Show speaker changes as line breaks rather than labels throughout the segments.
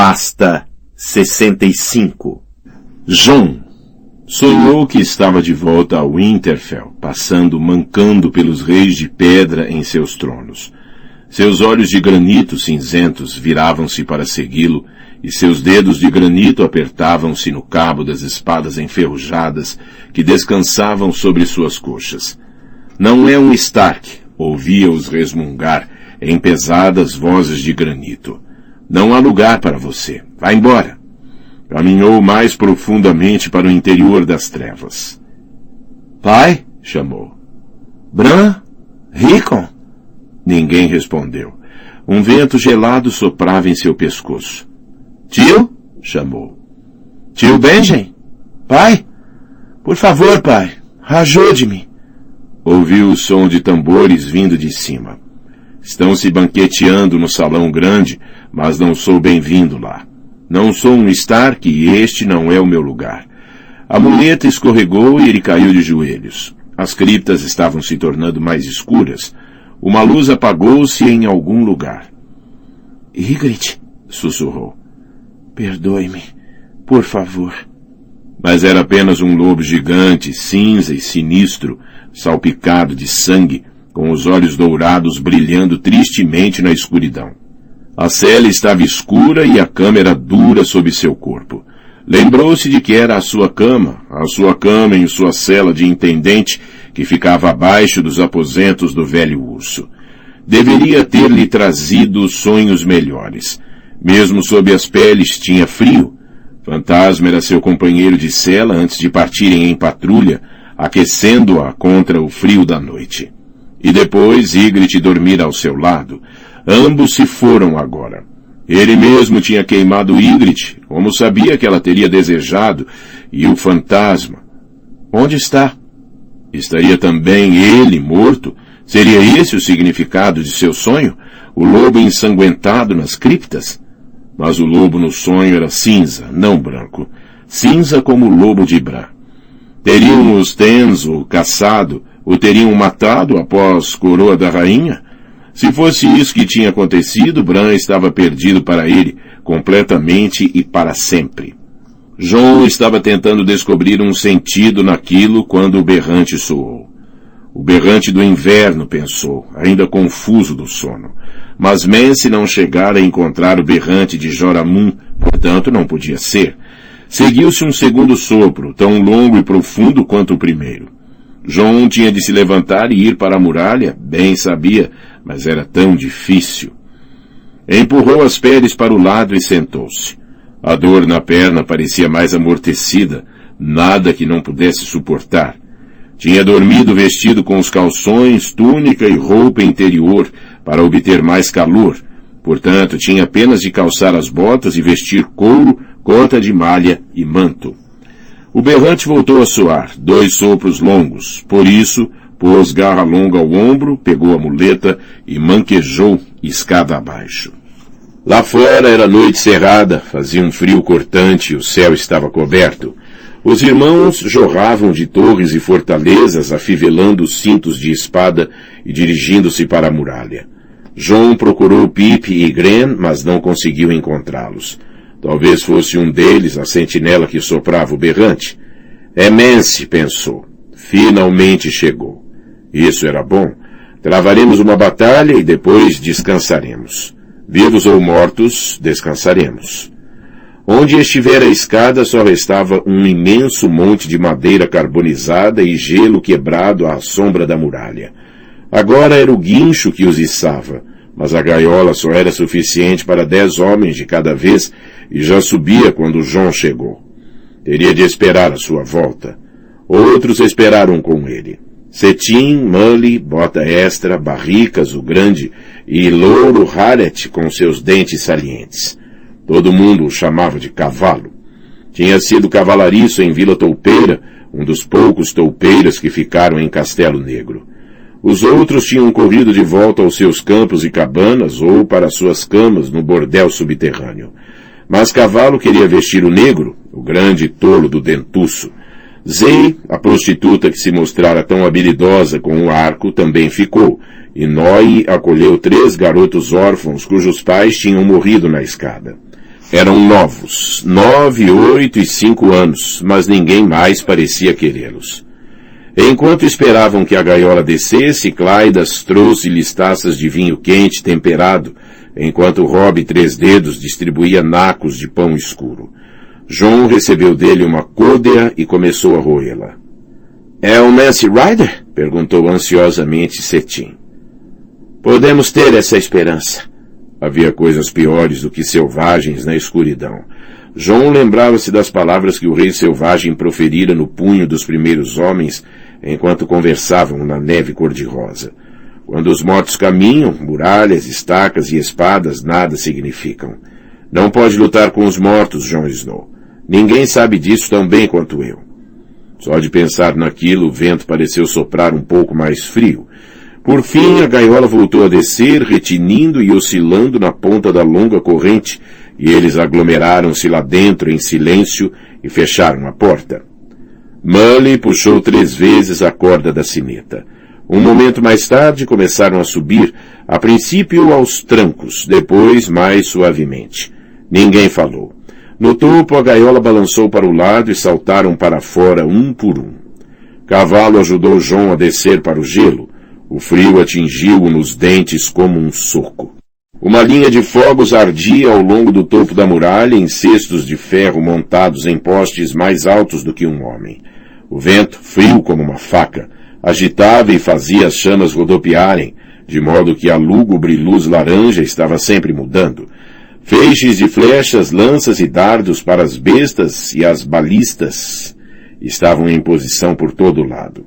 Pasta 65
John sonhou que estava de volta a Winterfell, passando mancando pelos reis de pedra em seus tronos. Seus olhos de granito cinzentos viravam-se para segui-lo, e seus dedos de granito apertavam-se no cabo das espadas enferrujadas que descansavam sobre suas coxas. Não é um Stark, ouvia-os resmungar em pesadas vozes de granito. Não há lugar para você. Vá embora. Caminhou mais profundamente para o interior das trevas.
Pai? chamou. Bran? Rickon?
Ninguém respondeu. Um vento gelado soprava em seu pescoço.
Tio? chamou. Tio Benjen? Pai? Por favor, pai, ajude-me.
Ouviu o som de tambores vindo de cima. Estão se banqueteando no salão grande, mas não sou bem-vindo lá. Não sou um Stark e este não é o meu lugar. A muleta escorregou e ele caiu de joelhos. As criptas estavam se tornando mais escuras. Uma luz apagou-se em algum lugar.
Ygritte, sussurrou. Perdoe-me, por favor.
Mas era apenas um lobo gigante, cinza e sinistro, salpicado de sangue, com os olhos dourados brilhando tristemente na escuridão. A cela estava escura e a câmera dura sob seu corpo. Lembrou-se de que era a sua cama, a sua cama em sua cela de intendente, que ficava abaixo dos aposentos do velho urso. Deveria ter-lhe trazido sonhos melhores. Mesmo sob as peles tinha frio. Fantasma era seu companheiro de cela antes de partirem em patrulha, aquecendo-a contra o frio da noite. E depois Ygritte dormir ao seu lado. Ambos se foram agora. Ele mesmo tinha queimado Ygritte, como sabia que ela teria desejado, e o fantasma. Onde está? Estaria também ele morto? Seria esse o significado de seu sonho? O lobo ensanguentado nas criptas? Mas o lobo no sonho era cinza, não branco. Cinza como o lobo de Bran. Teriam os Tenzo caçado, o teriam matado após coroa da rainha? Se fosse isso que tinha acontecido, Bran estava perdido para ele, completamente e para sempre. João estava tentando descobrir um sentido naquilo quando o berrante soou. O berrante do inverno, pensou, ainda confuso do sono. Mas Mance não chegara a encontrar o berrante de Joramun, portanto não podia ser. Seguiu-se um segundo sopro, tão longo e profundo quanto o primeiro. João tinha de se levantar e ir para a muralha, bem sabia, mas era tão difícil. Empurrou as peles para o lado e sentou-se. A dor na perna parecia mais amortecida, nada que não pudesse suportar. Tinha dormido vestido com os calções, túnica e roupa interior para obter mais calor. Portanto, tinha apenas de calçar as botas e vestir couro, cota de malha e manto. O berrante voltou a soar, dois sopros longos. Por isso, pôs garra longa ao ombro, pegou a muleta e manquejou escada abaixo. Lá fora era noite cerrada, fazia um frio cortante e o céu estava coberto. Os irmãos jorravam de torres e fortalezas, afivelando os cintos de espada e dirigindo-se para a muralha. João procurou Pipe e Gren, mas não conseguiu encontrá-los. Talvez fosse um deles a sentinela que soprava o berrante. É Mance, pensou. Finalmente chegou. Isso era bom. Travaremos uma batalha e depois descansaremos. Vivos ou mortos, descansaremos. Onde estivera a escada só restava um imenso monte de madeira carbonizada e gelo quebrado à sombra da muralha. Agora era o guincho que os içava, mas a gaiola só era suficiente para dez homens de cada vez e já subia quando João chegou. Teria de esperar a sua volta. Outros esperaram com ele. Cetim, Mully, Bota Extra, Barricas, o Grande e Louro Haret com seus dentes salientes. Todo mundo o chamava de cavalo. Tinha sido cavalariço em Vila Toupeira, um dos poucos toupeiras que ficaram em Castelo Negro. Os outros tinham corrido de volta aos seus campos e cabanas ou para suas camas no bordel subterrâneo. Mas Cavalo queria vestir o negro, o grande tolo do dentuço. Zei, a prostituta que se mostrara tão habilidosa com o arco, também ficou, e Noi acolheu três garotos órfãos cujos pais tinham morrido na escada. Eram novos, nove, oito e cinco anos, mas ninguém mais parecia querê-los. Enquanto esperavam que a gaiola descesse, Claidas trouxe-lhes taças de vinho quente temperado, enquanto Rob Três Dedos distribuía nacos de pão escuro. João recebeu dele uma côdea e começou a roê-la. É o Nancy Ryder? perguntou ansiosamente Cetim. Podemos ter essa esperança. Havia coisas piores do que selvagens na escuridão. João lembrava-se das palavras que o rei selvagem proferira no punho dos primeiros homens enquanto conversavam na neve cor-de-rosa. Quando os mortos caminham, muralhas, estacas e espadas nada significam. Não pode lutar com os mortos, Jon Snow. Ninguém sabe disso tão bem quanto eu. Só de pensar naquilo, o vento pareceu soprar um pouco mais frio. Por fim, a gaiola voltou a descer, retinindo e oscilando na ponta da longa corrente, e eles aglomeraram-se lá dentro em silêncio e fecharam a porta. Mully puxou três vezes a corda da sineta. Um momento mais tarde começaram a subir, a princípio aos trancos, depois mais suavemente. Ninguém falou. No topo, a gaiola balançou para o lado e saltaram para fora um por um. Cavalo ajudou João a descer para o gelo. O frio atingiu-o nos dentes como um soco. Uma linha de fogos ardia ao longo do topo da muralha em cestos de ferro montados em postes mais altos do que um homem. O vento, frio como uma faca, agitava e fazia as chamas rodopiarem, de modo que a lúgubre luz laranja estava sempre mudando. Feixes de flechas, lanças e dardos para as bestas e as balistas estavam em posição por todo lado.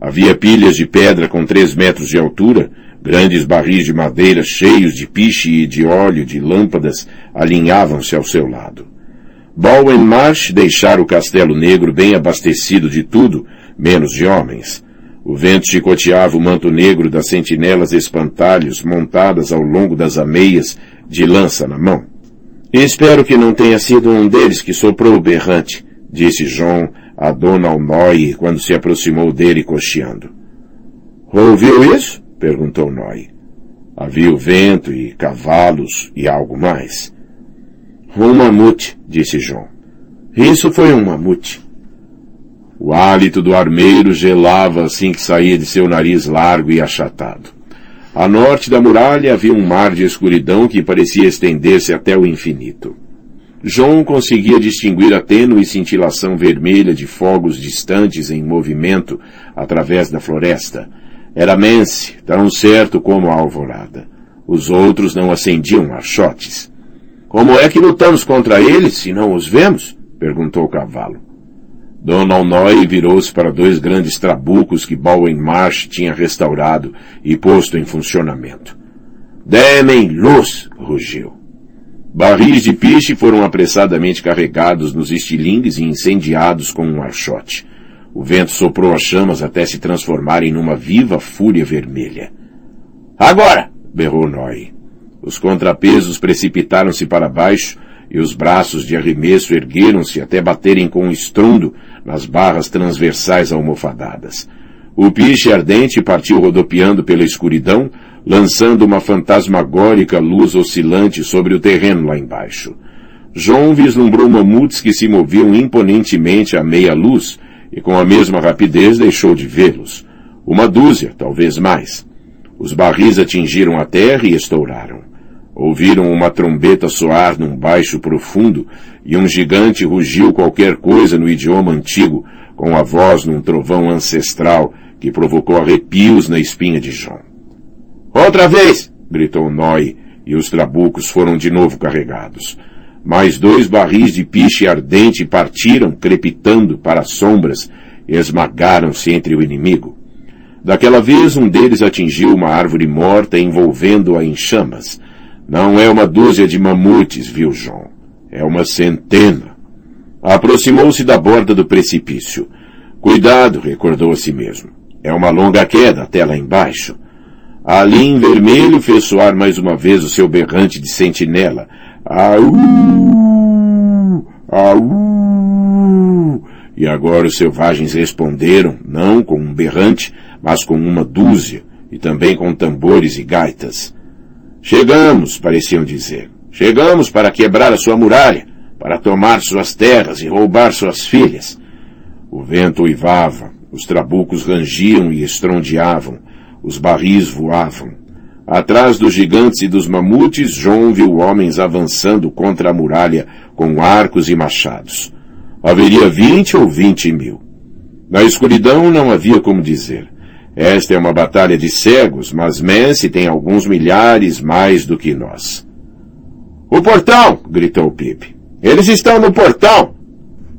Havia pilhas de pedra com três metros de altura, grandes barris de madeira cheios de piche e de óleo de lâmpadas alinhavam-se ao seu lado. Bowen Marsh deixara o Castelo Negro bem abastecido de tudo, menos de homens. O vento chicoteava o manto negro das sentinelas espantalhos montadas ao longo das ameias de lança na mão. Espero que não tenha sido um deles que soprou o berrante, disse John a Dona Noy quando se aproximou dele cocheando. Ouviu isso? perguntou Noy. Havia o vento e cavalos e algo mais. Um mamute, disse John. Isso foi um mamute. O hálito do armeiro gelava assim que saía de seu nariz largo e achatado. A norte da muralha havia um mar de escuridão que parecia estender-se até o infinito. João conseguia distinguir a tênue cintilação vermelha de fogos distantes em movimento através da floresta. Era Mance, tão certo como a alvorada. Os outros não acendiam achotes. Como é que lutamos contra eles se não os vemos? perguntou o cavalo. Dona Noy virou-se para dois grandes trabucos que Bowen Marsh tinha restaurado e posto em funcionamento. Demem luz! rugiu. Barris de piche foram apressadamente carregados nos estilingues e incendiados com um archote. O vento soprou as chamas até se transformarem numa viva fúria vermelha. Agora! berrou Noy. Os contrapesos precipitaram-se para baixo e os braços de arremesso ergueram-se até baterem com um estrondo nas barras transversais almofadadas. O piche ardente partiu rodopiando pela escuridão, lançando uma fantasmagórica luz oscilante sobre o terreno lá embaixo. João vislumbrou mamutes que se moviam imponentemente à meia luz, e com a mesma rapidez deixou de vê-los. Uma dúzia, talvez mais. Os barris atingiram a terra e estouraram. Ouviram uma trombeta soar num baixo profundo e um gigante rugiu qualquer coisa no idioma antigo, com a voz num trovão ancestral que provocou arrepios na espinha de João. Outra vez! gritou Noi, e os trabucos foram de novo carregados. Mais dois barris de piche ardente partiram, crepitando para as sombras, e esmagaram-se entre o inimigo. Daquela vez um deles atingiu uma árvore morta envolvendo-a em chamas. Não é uma dúzia de mamutes, viu João. É uma centena. Aproximou-se da borda do precipício. Cuidado, recordou a si mesmo. É uma longa queda até lá embaixo. Ali em vermelho fez soar mais uma vez o seu berrante de sentinela. Au! Au! E agora os selvagens responderam, não com um berrante, mas com uma dúzia, e também com tambores e gaitas. Chegamos, pareciam dizer. Chegamos para quebrar a sua muralha, para tomar suas terras e roubar suas filhas. O vento uivava, os trabucos rangiam e estrondeavam, os barris voavam. Atrás dos gigantes e dos mamutes, João viu homens avançando contra a muralha com arcos e machados. Haveria vinte ou vinte mil. Na escuridão não havia como dizer. Esta é uma batalha de cegos, mas Mance tem alguns milhares mais do que nós. O portão! gritou Pip. Eles estão no portão!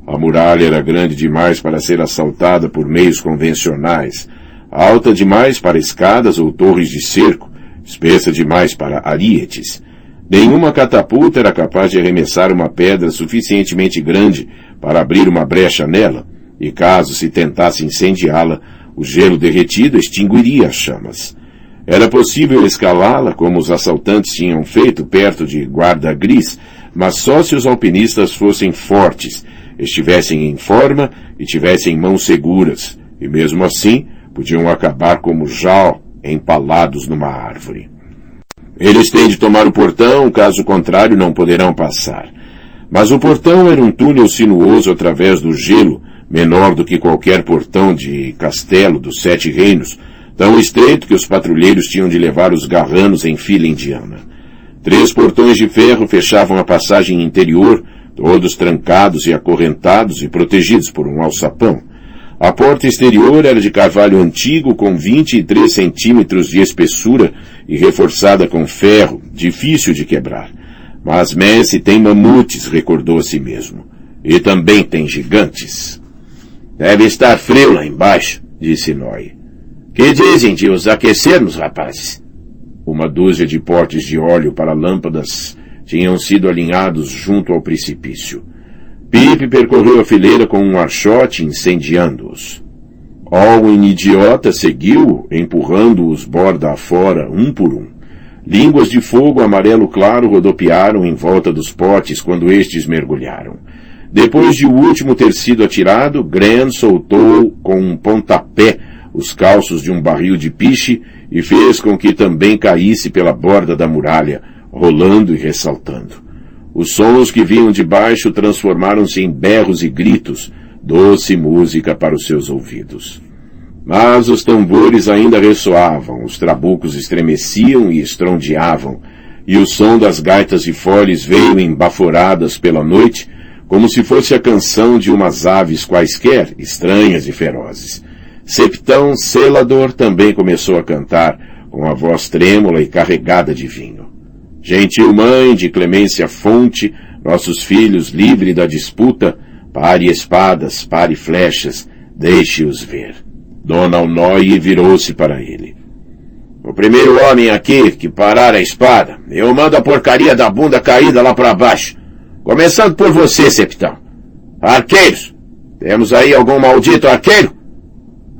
A muralha era grande demais para ser assaltada por meios convencionais, alta demais para escadas ou torres de cerco, espessa demais para arietes. Nenhuma catapulta era capaz de arremessar uma pedra suficientemente grande para abrir uma brecha nela, e caso se tentasse incendiá-la, o gelo derretido extinguiria as chamas. Era possível escalá-la como os assaltantes tinham feito perto de Guarda Gris, mas só se os alpinistas fossem fortes, estivessem em forma e tivessem mãos seguras, e mesmo assim podiam acabar como Jal empalados numa árvore. Eles têm de tomar o portão, caso contrário não poderão passar. Mas o portão era um túnel sinuoso através do gelo, menor do que qualquer portão de castelo dos Sete Reinos, tão estreito que os patrulheiros tinham de levar os garranos em fila indiana. Três portões de ferro fechavam a passagem interior, todos trancados e acorrentados e protegidos por um alçapão. A porta exterior era de carvalho antigo com 23 centímetros de espessura e reforçada com ferro, difícil de quebrar. Mas Messi tem mamutes, recordou a si mesmo. E também tem gigantes. Deve estar frio lá embaixo, disse Noy. Que dizem de os aquecermos, rapazes? Uma dúzia de potes de óleo para lâmpadas tinham sido alinhados junto ao precipício. Pip percorreu a fileira com um archote incendiando-os. Alwyn idiota seguiu, empurrando-os borda afora, um por um. Línguas de fogo amarelo claro rodopiaram em volta dos potes quando estes mergulharam. Depois de o último ter sido atirado, Gran soltou com um pontapé os calços de um barril de piche e fez com que também caísse pela borda da muralha, rolando e ressaltando. Os sons que vinham de baixo transformaram-se em berros e gritos, doce música para os seus ouvidos. Mas os tambores ainda ressoavam, os trabucos estremeciam e estrondeavam, e o som das gaitas de foles veio em baforadas pela noite, como se fosse a canção de umas aves quaisquer, estranhas e ferozes. Septão Selador também começou a cantar, com a voz trêmula e carregada de vinho. Gentil mãe de Clemência Fonte, nossos filhos livre da disputa, pare espadas, pare flechas, deixe-os ver. Dona Alnoy virou-se para ele. O primeiro homem aqui que parar a espada, eu mando a porcaria da bunda caída lá para baixo. Começando por você, Septão. Arqueiros! Temos aí algum maldito arqueiro?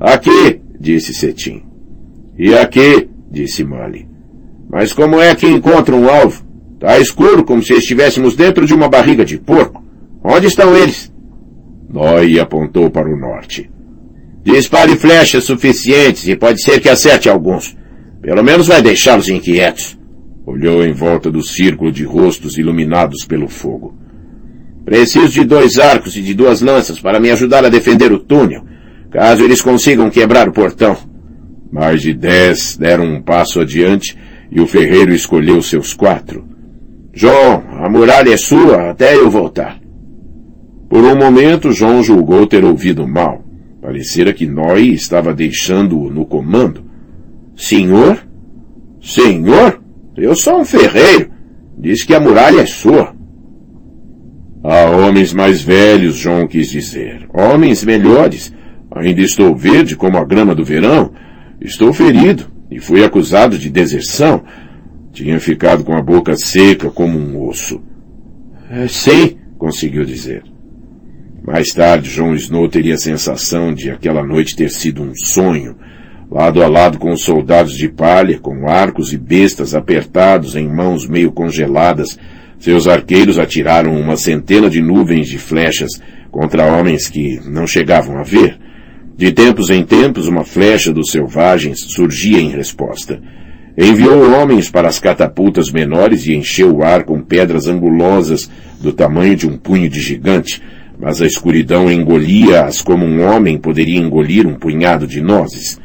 Aqui, disse Cetim. E aqui, disse Molly. Mas como é que encontra um alvo? Tá escuro, como se estivéssemos dentro de uma barriga de porco. Onde estão eles? Noy apontou para o norte. Dispare flechas suficientes e pode ser que acerte alguns. Pelo menos vai deixá-los inquietos. Olhou em volta do círculo de rostos iluminados pelo fogo. Preciso de dois arcos e de duas lanças para me ajudar a defender o túnel, caso eles consigam quebrar o portão. Mais de dez deram um passo adiante e o ferreiro escolheu seus quatro. João, a muralha é sua até eu voltar. Por um momento, João julgou ter ouvido mal. Parecera que Noé estava deixando-o no comando. Senhor? Senhor? Eu sou um ferreiro. Diz que a muralha é sua. Há homens mais velhos, João quis dizer. Homens melhores. Ainda estou verde como a grama do verão. Estou ferido e fui acusado de deserção. Tinha ficado com a boca seca como um osso. É, sim, conseguiu dizer. Mais tarde, João Snow teria a sensação de aquela noite ter sido um sonho, lado a lado com os soldados de palha, com arcos e bestas apertados em mãos meio congeladas, seus arqueiros atiraram uma centena de nuvens de flechas contra homens que não chegavam a ver. De tempos em tempos, uma flecha dos selvagens surgia em resposta. Enviou homens para as catapultas menores e encheu o ar com pedras angulosas do tamanho de um punho de gigante, mas a escuridão engolia-as como um homem poderia engolir um punhado de nozes.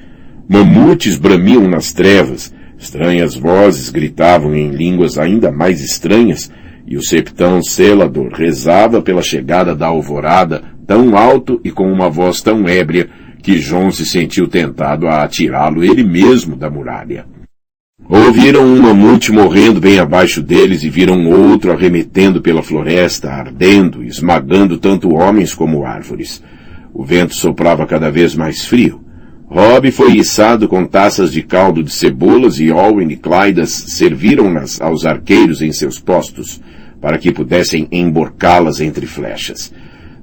Mamutes bramiam nas trevas, estranhas vozes gritavam em línguas ainda mais estranhas, e o septão selador rezava pela chegada da alvorada tão alto e com uma voz tão ébria que João se sentiu tentado a atirá-lo ele mesmo da muralha. Ouviram um mamute morrendo bem abaixo deles e viram outro arremetendo pela floresta, ardendo, esmagando tanto homens como árvores. O vento soprava cada vez mais frio. Rob foi içado com taças de caldo de cebolas e Owen e Clydas serviram-nas aos arqueiros em seus postos, para que pudessem emborcá-las entre flechas.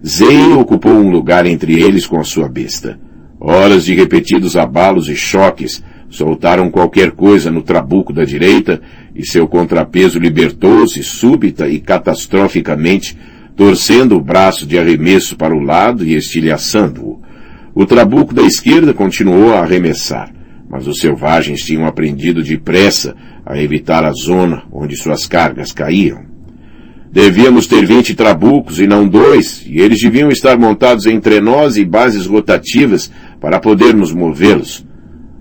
Zay ocupou um lugar entre eles com a sua besta. Horas de repetidos abalos e choques soltaram qualquer coisa no trabuco da direita e seu contrapeso libertou-se súbita e catastroficamente, torcendo o braço de arremesso para o lado e estilhaçando-o. O trabuco da esquerda continuou a arremessar, mas os selvagens tinham aprendido depressa a evitar a zona onde suas cargas caíam. Devíamos ter vinte trabucos e não dois, e eles deviam estar montados em trenós e bases rotativas para podermos movê-los.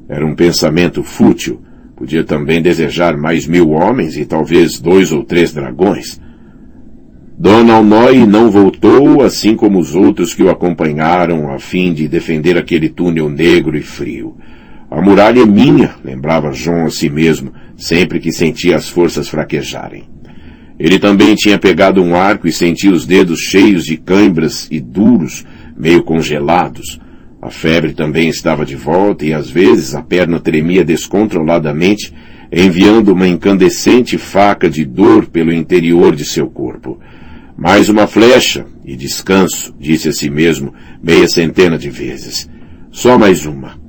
Era um pensamento fútil. Podia também desejar mais mil homens e talvez dois ou três dragões. Dona Alnoy não voltou, assim como os outros que o acompanharam a fim de defender aquele túnel negro e frio. A muralha é minha, lembrava João a si mesmo, sempre que sentia as forças fraquejarem. Ele também tinha pegado um arco e sentia os dedos cheios de cãibras e duros, meio congelados. A febre também estava de volta e às vezes a perna tremia descontroladamente, enviando uma incandescente faca de dor pelo interior de seu corpo. Mais uma flecha e descanso, disse a si mesmo meia centena de vezes. Só mais uma.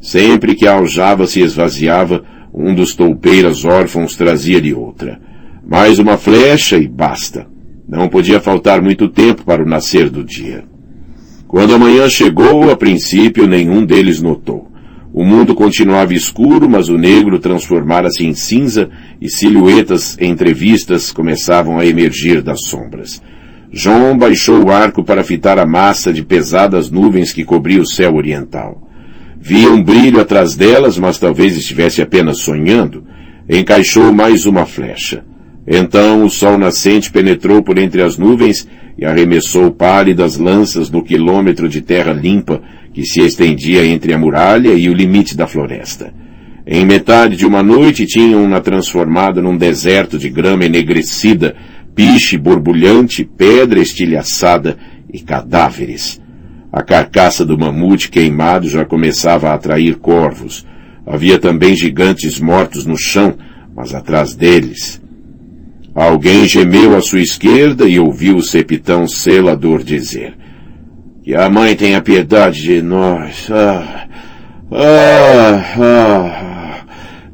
Sempre que a aljava se esvaziava, um dos toupeiras órfãos trazia-lhe outra. Mais uma flecha e basta. Não podia faltar muito tempo para o nascer do dia. Quando a manhã chegou, a princípio nenhum deles notou. O mundo continuava escuro, mas o negro transformara-se em cinza e silhuetas entrevistas começavam a emergir das sombras. João baixou o arco para fitar a massa de pesadas nuvens que cobria o céu oriental. Via um brilho atrás delas, mas talvez estivesse apenas sonhando. Encaixou mais uma flecha. Então o sol nascente penetrou por entre as nuvens e arremessou pálidas lanças no quilômetro de terra limpa que se estendia entre a muralha e o limite da floresta. Em metade de uma noite tinham-na transformada num deserto de grama enegrecida, piche borbulhante, pedra estilhaçada e cadáveres. A carcaça do mamute queimado já começava a atrair corvos. Havia também gigantes mortos no chão, mas atrás deles, Alguém gemeu à sua esquerda e ouviu o sepitão selador dizer, que a mãe tenha piedade de nós. Ah, ah, ah,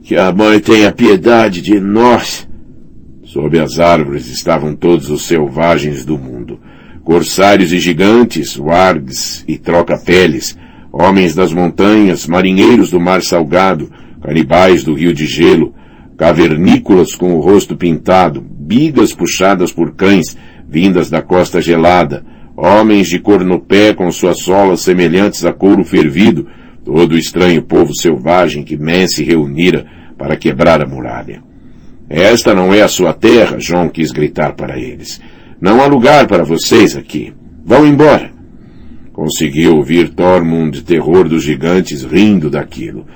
que a mãe tenha piedade de nós. Sob as árvores estavam todos os selvagens do mundo. Corsários e gigantes, wargs e troca-peles, homens das montanhas, marinheiros do mar salgado, canibais do rio de gelo, cavernícolas com o rosto pintado, bigas puxadas por cães, vindas da costa gelada, homens de cor no pé com suas solas semelhantes a couro fervido, todo o estranho povo selvagem que Men se reunira para quebrar a muralha. Esta não é a sua terra, João quis gritar para eles. Não há lugar para vocês aqui. Vão embora. Conseguiu ouvir Tormund, terror dos gigantes, rindo daquilo.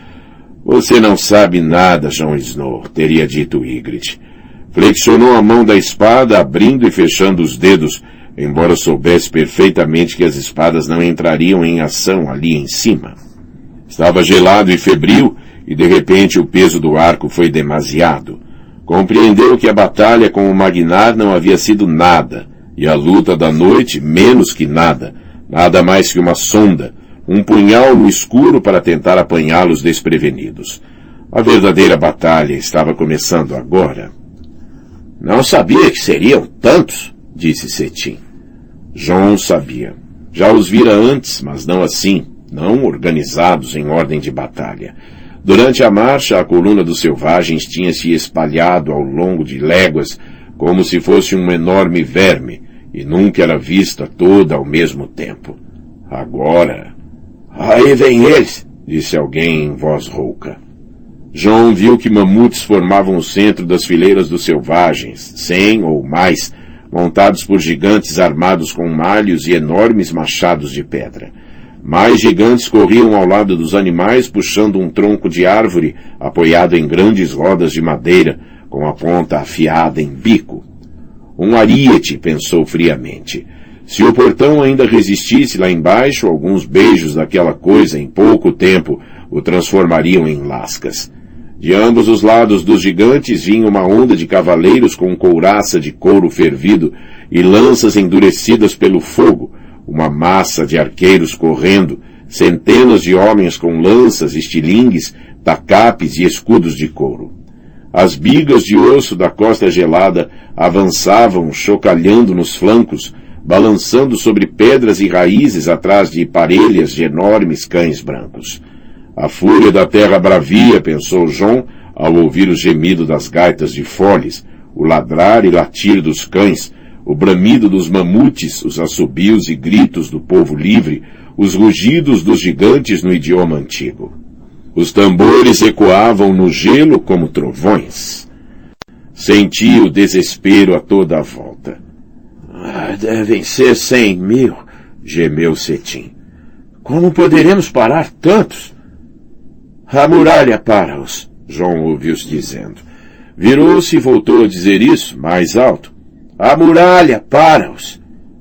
Você não sabe nada, Jon Snow, teria dito Ygritte. Flexionou a mão da espada, abrindo e fechando os dedos, embora soubesse perfeitamente que as espadas não entrariam em ação ali em cima. Estava gelado e febril, e de repente o peso do arco foi demasiado. Compreendeu que a batalha com o Magnar não havia sido nada, e a luta da noite menos que nada, nada mais que uma sonda, um punhal no escuro para tentar apanhá-los desprevenidos. A verdadeira batalha estava começando agora. Não sabia que seriam tantos, disse Cetim. João sabia. Já os vira antes, mas não assim, não organizados em ordem de batalha. Durante a marcha, a coluna dos selvagens tinha se espalhado ao longo de léguas, como se fosse um enorme verme, e nunca era vista toda ao mesmo tempo. Agora. Aí vem eles, disse alguém em voz rouca. João viu que mamutes formavam o centro das fileiras dos selvagens, cem ou mais, montados por gigantes armados com malhos e enormes machados de pedra. Mais gigantes corriam ao lado dos animais puxando um tronco de árvore apoiado em grandes rodas de madeira, com a ponta afiada em bico. Um ariete, pensou friamente. Se o portão ainda resistisse lá embaixo, alguns beijos daquela coisa em pouco tempo o transformariam em lascas. De ambos os lados dos gigantes vinha uma onda de cavaleiros com couraça de couro fervido e lanças endurecidas pelo fogo, uma massa de arqueiros correndo, centenas de homens com lanças, estilingues, tacapes e escudos de couro. As bigas de osso da costa gelada avançavam chocalhando nos flancos, balançando sobre pedras e raízes atrás de parelhas de enormes cães brancos. A fúria da terra bravia, pensou João, ao ouvir o gemido das gaitas de foles, o ladrar e latir dos cães, o bramido dos mamutes, os assobios e gritos do povo livre, os rugidos dos gigantes no idioma antigo. Os tambores ecoavam no gelo como trovões. Senti o desespero a toda a volta. Ah, devem ser cem mil, gemeu Cetim. Como poderemos parar tantos? A muralha para-os, João ouviu-se dizendo. Virou-se e voltou a dizer isso, mais alto. A muralha para-os.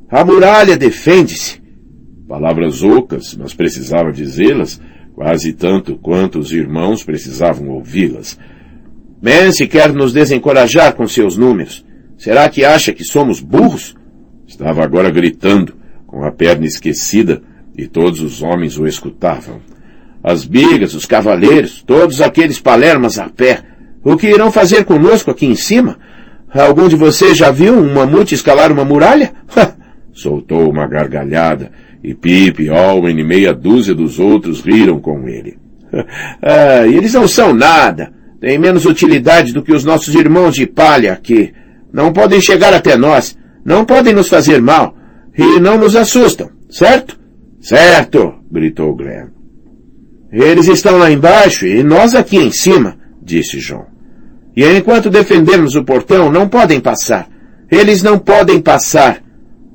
A muralha defende-se. Palavras ocas, mas precisava dizê-las, quase tanto quanto os irmãos precisavam ouvi-las. Mance quer nos desencorajar com seus números. Será que acha que somos burros? Estava agora gritando, com a perna esquecida, e todos os homens o escutavam. As bigas, os cavaleiros, todos aqueles palermas a pé, o que irão fazer conosco aqui em cima? Algum de vocês já viu um mamute escalar uma muralha? Soltou uma gargalhada, e Pip, Alwyn e meia dúzia dos outros riram com ele. ah, eles não são nada. Têm menos utilidade do que os nossos irmãos de palha aqui. Não podem chegar até nós. Não podem nos fazer mal. E não nos assustam, certo? Certo, gritou Glenn. Eles estão lá embaixo e nós aqui em cima, disse John. E enquanto defendermos o portão, não podem passar. Eles não podem passar.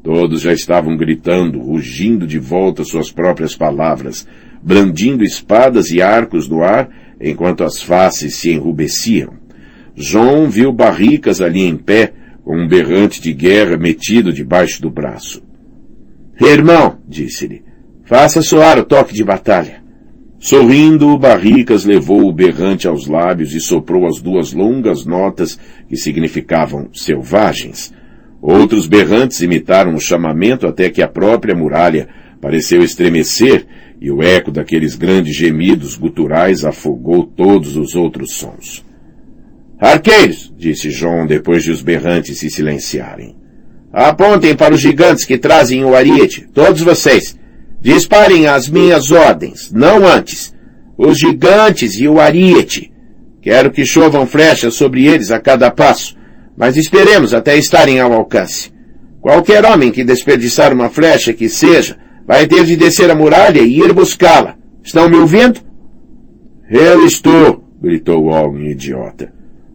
Todos já estavam gritando, rugindo de volta suas próprias palavras, brandindo espadas e arcos no ar, enquanto as faces se enrubesciam. João viu Barricas ali em pé, com um berrante de guerra metido debaixo do braço. Irmão, disse-lhe, faça soar o toque de batalha. Sorrindo, Barricas levou o berrante aos lábios e soprou as duas longas notas que significavam selvagens. Outros berrantes imitaram o chamamento até que a própria muralha pareceu estremecer e o eco daqueles grandes gemidos guturais afogou todos os outros sons. Arqueiros, disse João depois de os berrantes se silenciarem. Apontem para os gigantes que trazem o ariete, todos vocês. Disparem as minhas ordens, não antes. Os gigantes e o ariete. Quero que chovam flechas sobre eles a cada passo, mas esperemos até estarem ao alcance. Qualquer homem que desperdiçar uma flecha que seja, vai ter de descer a muralha e ir buscá-la. Estão me ouvindo? Eu estou, gritou homem idiota.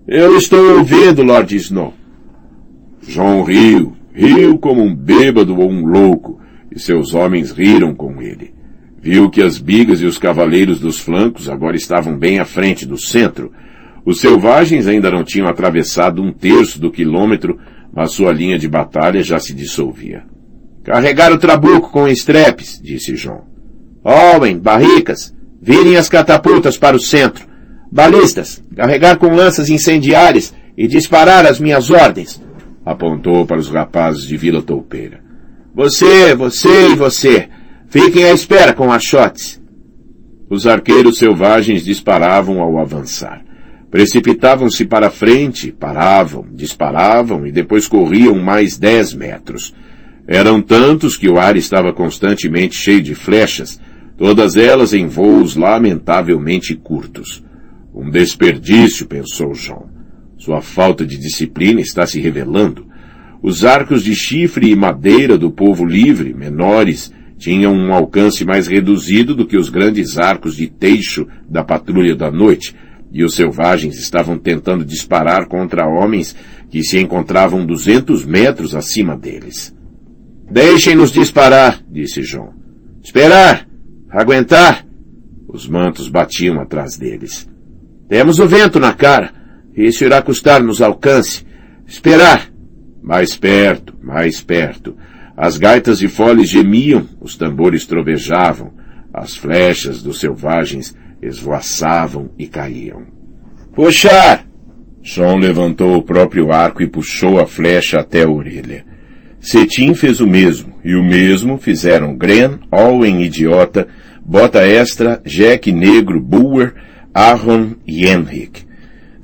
Eu estou ouvindo, Lord Snow. João riu, riu como um bêbado ou um louco, e seus homens riram com ele. Viu que as bigas e os cavaleiros dos flancos agora estavam bem à frente do centro. Os selvagens ainda não tinham atravessado um terço do quilômetro, mas sua linha de batalha já se dissolvia. Carregar o trabuco com estrepes, disse João. Owen, barricas, virem as catapultas para o centro. Balistas, carregar com lanças incendiárias e disparar as minhas ordens. Apontou para os rapazes de Vila Toupeira. Você, você e você. Fiquem à espera com achotes. Os arqueiros selvagens disparavam ao avançar. Precipitavam-se para frente, paravam, disparavam e depois corriam mais dez metros. Eram tantos que o ar estava constantemente cheio de flechas, todas elas em voos lamentavelmente curtos. Um desperdício, pensou João. Sua falta de disciplina está se revelando. Os arcos de chifre e madeira do povo livre, menores, tinham um alcance mais reduzido do que os grandes arcos de teixo da patrulha da noite, e os selvagens estavam tentando disparar contra homens que se encontravam duzentos metros acima deles. Deixem-nos disparar, disse João. Esperar! Aguentar! Os mantos batiam atrás deles. Temos o vento na cara. Isso irá custar-nos alcance. Esperar! Mais perto, mais perto. As gaitas de foles gemiam, os tambores trovejavam, as flechas dos selvagens esvoaçavam e caíam. Puxar! Sean levantou o próprio arco e puxou a flecha até a orelha. Cetim fez o mesmo, e o mesmo fizeram Gren, Owen Idiota, Bota Extra, Jack Negro, Boer, Aaron e Henrik.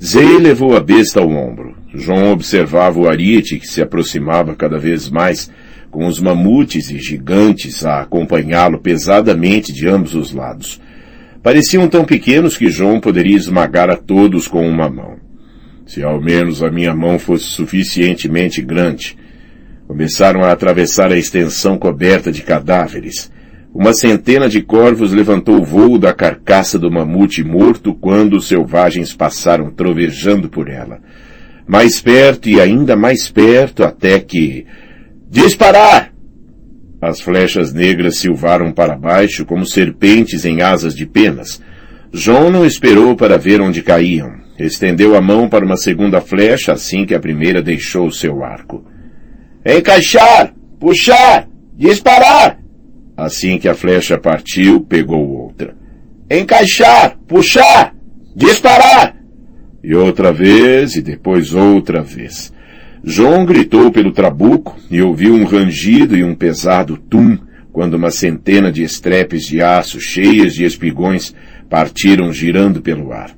Zay levou a besta ao ombro. João observava o ariete que se aproximava cada vez mais, com os mamutes e gigantes a acompanhá-lo pesadamente de ambos os lados. Pareciam tão pequenos que João poderia esmagar a todos com uma mão. Se ao menos a minha mão fosse suficientemente grande. Começaram a atravessar a extensão coberta de cadáveres. Uma centena de corvos levantou o voo da carcaça do mamute morto quando os selvagens passaram trovejando por ela. Mais perto e ainda mais perto até que... Disparar! As flechas negras silvaram para baixo como serpentes em asas de penas. João não esperou para ver onde caíam. Estendeu a mão para uma segunda flecha assim que a primeira deixou seu arco. Encaixar! Puxar! Disparar! Assim que a flecha partiu, pegou outra. Encaixar! Puxar! Disparar! E outra vez, e depois outra vez. João gritou pelo trabuco e ouviu um rangido e um pesado tum quando uma centena de estrepes de aço cheias de espigões partiram girando pelo ar.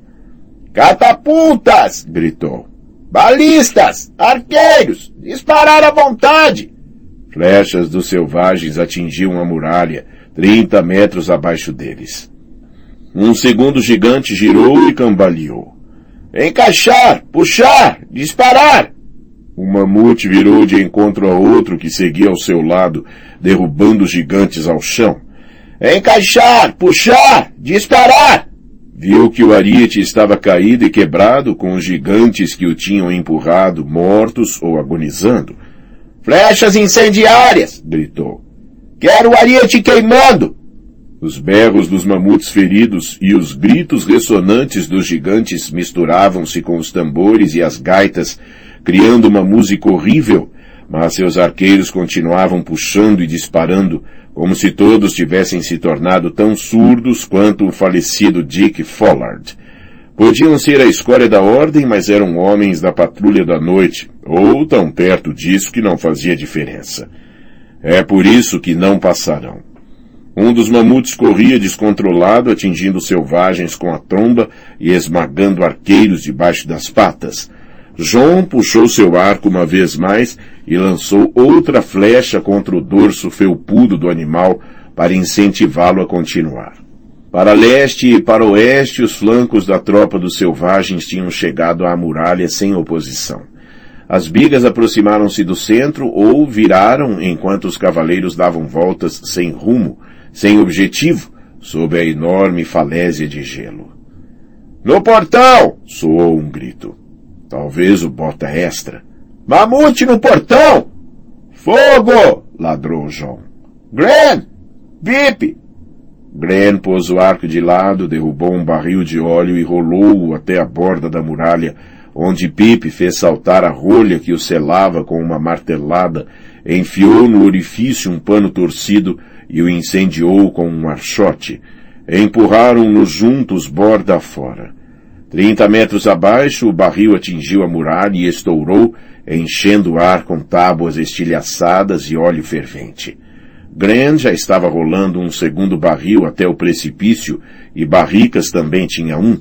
Catapultas! gritou. Balistas! Arqueiros! Disparar à vontade! Flechas dos selvagens atingiam a muralha, trinta metros abaixo deles. Um segundo gigante girou e cambaleou. Encaixar! Puxar! Disparar! O mamute virou de encontro a outro que seguia ao seu lado, derrubando os gigantes ao chão. Encaixar! Puxar! Disparar! Viu que o ariete estava caído e quebrado com os gigantes que o tinham empurrado, mortos ou agonizando. Flechas incendiárias! gritou. Quero o ariete queimando! Os berros dos mamutes feridos e os gritos ressonantes dos gigantes misturavam-se com os tambores e as gaitas criando uma música horrível, mas seus arqueiros continuavam puxando e disparando, como se todos tivessem se tornado tão surdos quanto o falecido Dick Follard. Podiam ser a escória da ordem, mas eram homens da patrulha da noite, ou tão perto disso que não fazia diferença. É por isso que não passarão. Um dos mamutes corria descontrolado, atingindo selvagens com a tromba e esmagando arqueiros debaixo das patas. João puxou seu arco uma vez mais e lançou outra flecha contra o dorso felpudo do animal para incentivá-lo a continuar. Para leste e para oeste, os flancos da tropa dos selvagens tinham chegado à muralha sem oposição. As bigas aproximaram-se do centro ou viraram enquanto os cavaleiros davam voltas sem rumo, sem objetivo, sob a enorme falésia de gelo. No portão! soou um grito. Talvez o bota extra. Mamute no portão! Fogo! ladrou João. Gren! Bip! Gren pôs o arco de lado, derrubou um barril de óleo e rolou-o até a borda da muralha, onde Pip fez saltar a rolha que o selava com uma martelada, enfiou no orifício um pano torcido e o incendiou com um archote. Empurraram-nos juntos borda fora. Trinta metros abaixo, o barril atingiu a muralha e estourou, enchendo o ar com tábuas estilhaçadas e óleo fervente. Grand já estava rolando um segundo barril até o precipício e Barricas também tinha um.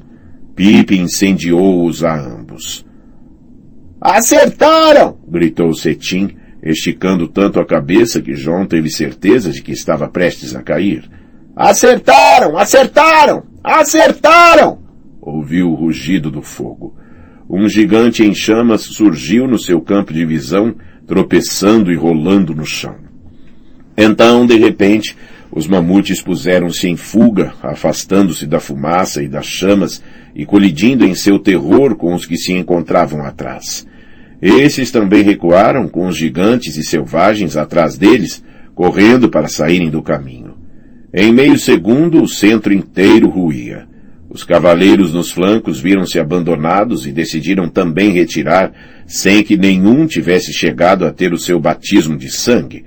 Pipe incendiou-os a ambos. Acertaram! gritou Cetim, esticando tanto a cabeça que John teve certeza de que estava prestes a cair.
Acertaram! Acertaram! Acertaram!
Ouviu o rugido do fogo. Um gigante em chamas surgiu no seu campo de visão, tropeçando e rolando no chão. Então, de repente, os mamutes puseram-se em fuga, afastando-se da fumaça e das chamas e colidindo em seu terror com os que se encontravam atrás. Esses também recuaram com os gigantes e selvagens atrás deles, correndo para saírem do caminho. Em meio segundo, o centro inteiro ruía. Os cavaleiros nos flancos viram-se abandonados e decidiram também retirar, sem que nenhum tivesse chegado a ter o seu batismo de sangue.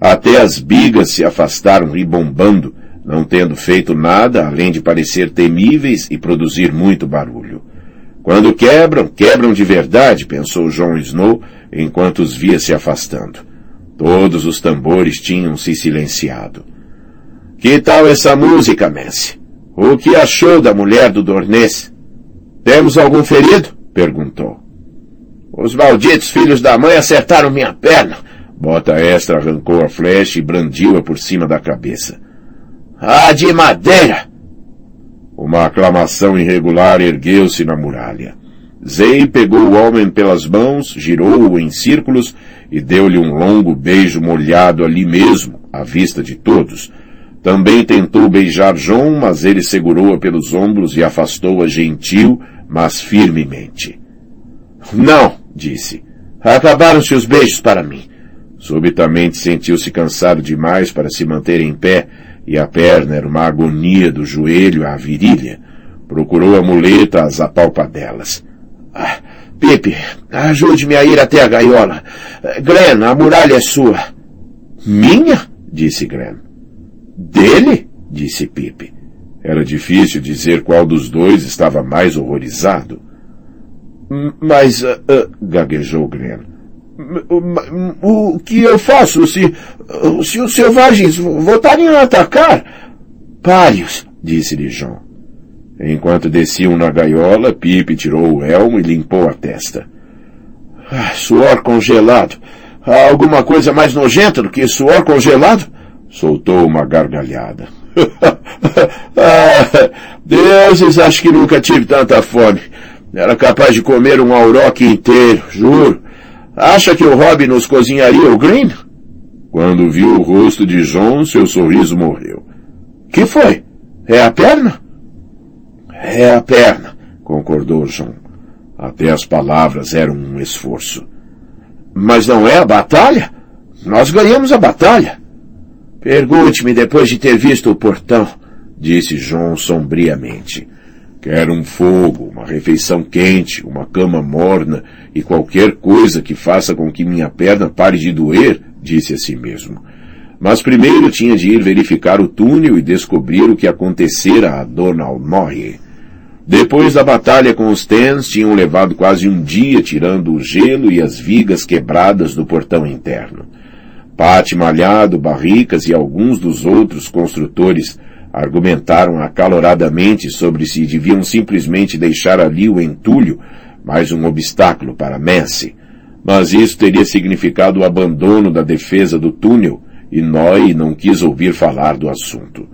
Até as bigas se afastaram ribombando, não tendo feito nada além de parecer temíveis e produzir muito barulho. Quando quebram, quebram de verdade, pensou John Snow, enquanto os via se afastando. Todos os tambores tinham se silenciado. Que tal essa música, Messi? O que achou da mulher do Dornês? Temos algum ferido? perguntou. Os malditos filhos da mãe acertaram minha perna. Bota Extra arrancou a flecha e brandiu-a por cima da cabeça. Ah, de madeira! Uma aclamação irregular ergueu-se na muralha. Zei pegou o homem pelas mãos, girou-o em círculos e deu-lhe um longo beijo molhado ali mesmo, à vista de todos. Também tentou beijar João, mas ele segurou-a pelos ombros e afastou-a gentil, mas firmemente. Não, disse. Acabaram-se os beijos para mim. Subitamente sentiu-se cansado demais para se manter em pé e a perna era uma agonia do joelho à virilha. Procurou a muleta às apalpadelas. Ah, Pipe, ajude-me a ir até a gaiola. Glenn, a muralha é sua. Minha? disse Glenn. Dele? disse Pipe. Era difícil dizer qual dos dois estava mais horrorizado. Mas, uh, uh, gaguejou Glenn. O que eu faço se, se os selvagens voltarem a atacar? Pários, disse-lhe João. Enquanto desciam na gaiola, Pipe tirou o elmo e limpou a testa. Ah, suor congelado. Há alguma coisa mais nojenta do que suor congelado? Soltou uma gargalhada. ah, deuses, acho que nunca tive tanta fome. Era capaz de comer um auroque inteiro, juro. Acha que o Rob nos cozinharia o Green? Quando viu o rosto de John, seu sorriso morreu. Que foi? É a perna? É a perna, concordou John. Até as palavras eram um esforço. Mas não é a batalha? Nós ganhamos a batalha. Pergunte-me depois de ter visto o portão, disse John sombriamente. Quero um fogo, uma refeição quente, uma cama morna e qualquer coisa que faça com que minha perna pare de doer, disse a si mesmo. Mas primeiro tinha de ir verificar o túnel e descobrir o que acontecera a Dona Almoye. Depois da batalha com os Tens, tinham levado quase um dia tirando o gelo e as vigas quebradas do portão interno. Pate Malhado, Barricas e alguns dos outros construtores argumentaram acaloradamente sobre se deviam simplesmente deixar ali o entulho, mais um obstáculo para Messi. Mas isso teria significado o abandono da defesa do túnel, e Noy não quis ouvir falar do assunto.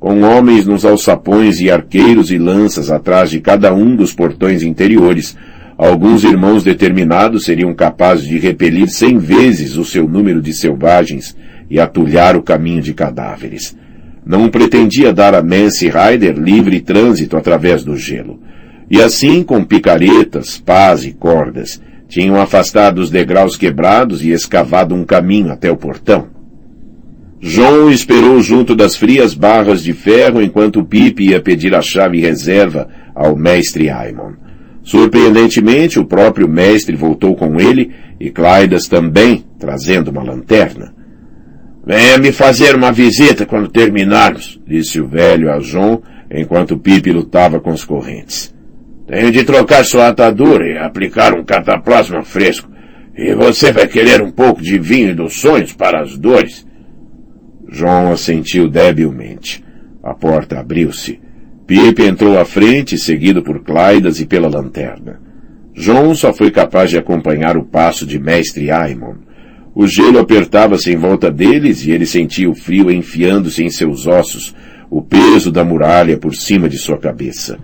Com homens nos alçapões e arqueiros e lanças atrás de cada um dos portões interiores, alguns irmãos determinados seriam capazes de repelir cem vezes o seu número de selvagens e atulhar o caminho de cadáveres não pretendia dar a Mance Rider livre trânsito através do gelo. E assim, com picaretas, pás e cordas, tinham afastado os degraus quebrados e escavado um caminho até o portão. João esperou junto das frias barras de ferro enquanto Pipe ia pedir a chave reserva ao mestre Aimon. Surpreendentemente, o próprio mestre voltou com ele e Clydas também, trazendo uma lanterna. Venha me fazer uma visita quando terminarmos, disse o velho a João, enquanto Pipe lutava com os correntes. Tenho de trocar sua atadura e aplicar um cataplasma fresco. E você vai querer um pouco de vinho dos sonhos para as dores? João assentiu debilmente. A porta abriu-se. Pipe entrou à frente, seguido por Claidas e pela lanterna. João só foi capaz de acompanhar o passo de mestre Aimon. O gelo apertava-se em volta deles e ele sentia o frio enfiando-se em seus ossos, o peso da muralha por cima de sua cabeça.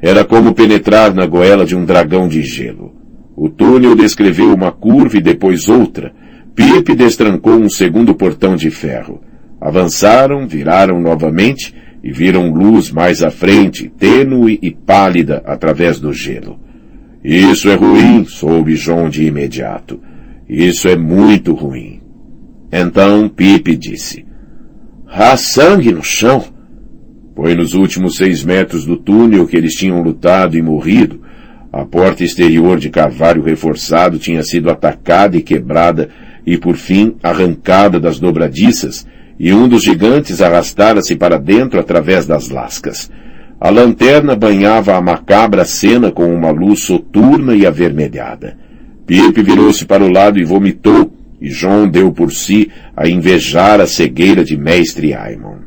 Era como penetrar na goela de um dragão de gelo. O túnel descreveu uma curva e depois outra. Pipe destrancou um segundo portão de ferro. Avançaram, viraram novamente e viram luz mais à frente, tênue e pálida através do gelo. Isso é ruim, soube John de imediato. Isso é muito ruim. Então Pipe disse, Há sangue no chão. Foi nos últimos seis metros do túnel que eles tinham lutado e morrido. A porta exterior de carvalho reforçado tinha sido atacada e quebrada e por fim arrancada das dobradiças, e um dos gigantes arrastara-se para dentro através das lascas. A lanterna banhava a macabra cena com uma luz soturna e avermelhada. Pipe virou-se para o lado e vomitou, e John deu por si a invejar a cegueira de Mestre Aimon.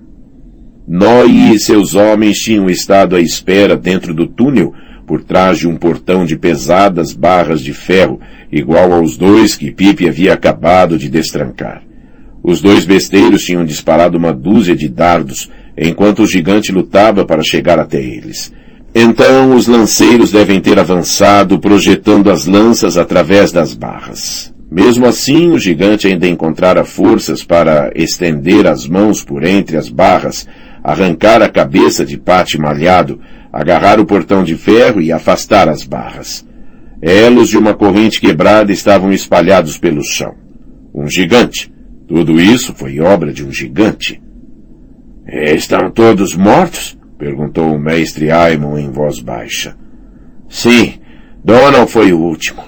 Noi e seus homens tinham estado à espera dentro do túnel, por trás de um portão de pesadas barras de ferro, igual aos dois que Pipe havia acabado de destrancar. Os dois besteiros tinham disparado uma dúzia de dardos, enquanto o gigante lutava para chegar até eles. Então os lanceiros devem ter avançado, projetando as lanças através das barras. Mesmo assim, o gigante ainda encontrara forças para estender as mãos por entre as barras, arrancar a cabeça de Pate malhado, agarrar o portão de ferro e afastar as barras. Elos de uma corrente quebrada estavam espalhados pelo chão. Um gigante. Tudo isso foi obra de um gigante. Estão todos mortos? Perguntou o mestre Aimon em voz baixa. Sim, Donald foi o último.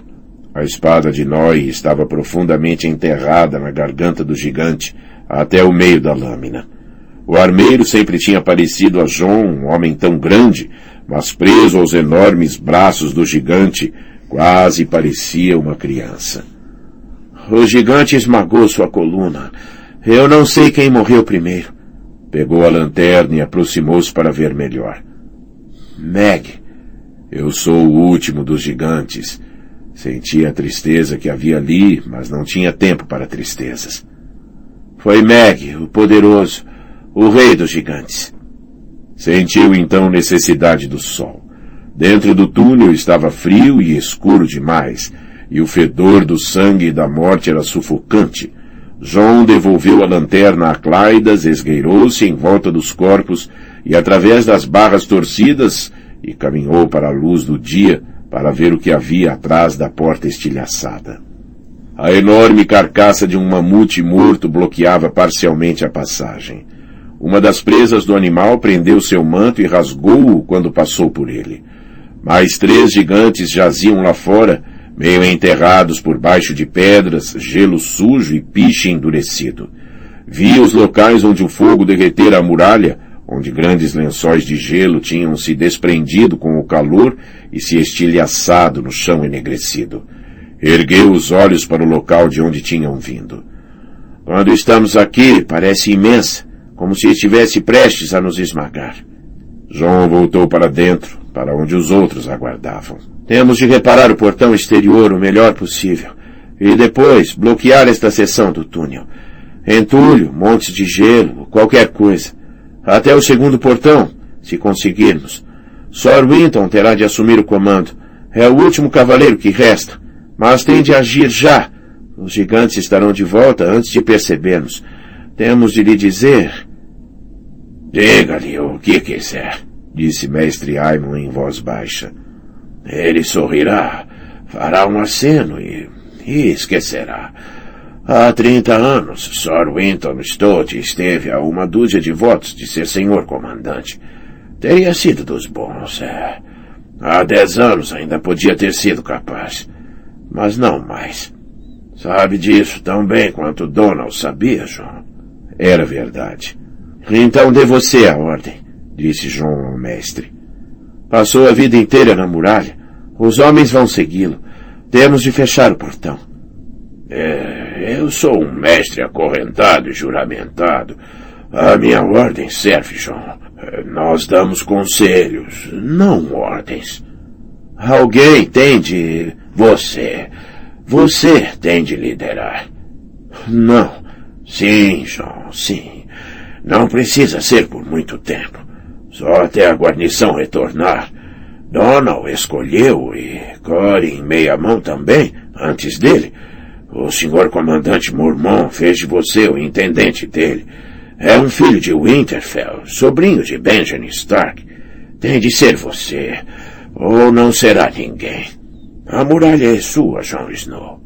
A espada de Noi estava profundamente enterrada na garganta do gigante, até o meio da lâmina. O armeiro sempre tinha parecido a John, um homem tão grande, mas preso aos enormes braços do gigante, quase parecia uma criança. O gigante esmagou sua coluna. Eu não sei quem morreu primeiro. Pegou a lanterna e aproximou-se para ver melhor. Meg, eu sou o último dos gigantes. Sentia a tristeza que havia ali, mas não tinha tempo para tristezas. Foi Meg, o poderoso, o rei dos gigantes. Sentiu então necessidade do sol. Dentro do túnel estava frio e escuro demais, e o fedor do sangue e da morte era sufocante. John devolveu a lanterna a Claidas, esgueirou-se em volta dos corpos e através das barras torcidas e caminhou para a luz do dia, para ver o que havia atrás da porta estilhaçada. A enorme carcaça de um mamute morto bloqueava parcialmente a passagem. Uma das presas do animal prendeu seu manto e rasgou-o quando passou por ele. Mais três gigantes jaziam lá fora, meio enterrados por baixo de pedras, gelo sujo e piche endurecido. Via os locais onde o fogo derretera a muralha, onde grandes lençóis de gelo tinham se desprendido com o calor e se estilhaçado no chão enegrecido. Ergueu os olhos para o local de onde tinham vindo. Quando estamos aqui, parece imensa, como se estivesse prestes a nos esmagar. João voltou para dentro, para onde os outros aguardavam. Temos de reparar o portão exterior o melhor possível, e depois bloquear esta seção do túnel. Entulho, montes de gelo, qualquer coisa. Até o segundo portão, se conseguirmos. Sir Winton terá de assumir o comando. É o último cavaleiro que resta. Mas tem de agir já. Os gigantes estarão de volta antes de percebermos. Temos de lhe dizer... Diga-lhe o que quiser, disse Mestre Aimon em voz baixa. Ele sorrirá, fará um aceno e, e esquecerá. Há trinta anos, Sir Winton Stott esteve a uma dúzia de votos de ser senhor comandante. Teria sido dos bons, é. Há dez anos ainda podia ter sido capaz. Mas não mais. Sabe disso tão bem quanto Donald sabia, João. Era verdade. Então dê você a ordem, disse João ao mestre. Passou a vida inteira na muralha. Os homens vão segui-lo. Temos de fechar o portão. É, eu sou um mestre acorrentado e juramentado. A minha ordem serve. É, nós damos conselhos, não ordens. Alguém tem de... Você. Você tem de liderar. Não. Sim, João, sim.
Não precisa ser por muito tempo. Só até a guarnição retornar. Donald escolheu e em meia mão também, antes dele. O senhor comandante Mormon fez de você o intendente dele. É um filho de Winterfell, sobrinho de Benjamin Stark. Tem de ser você, ou não será ninguém. A muralha é sua, Jon Snow.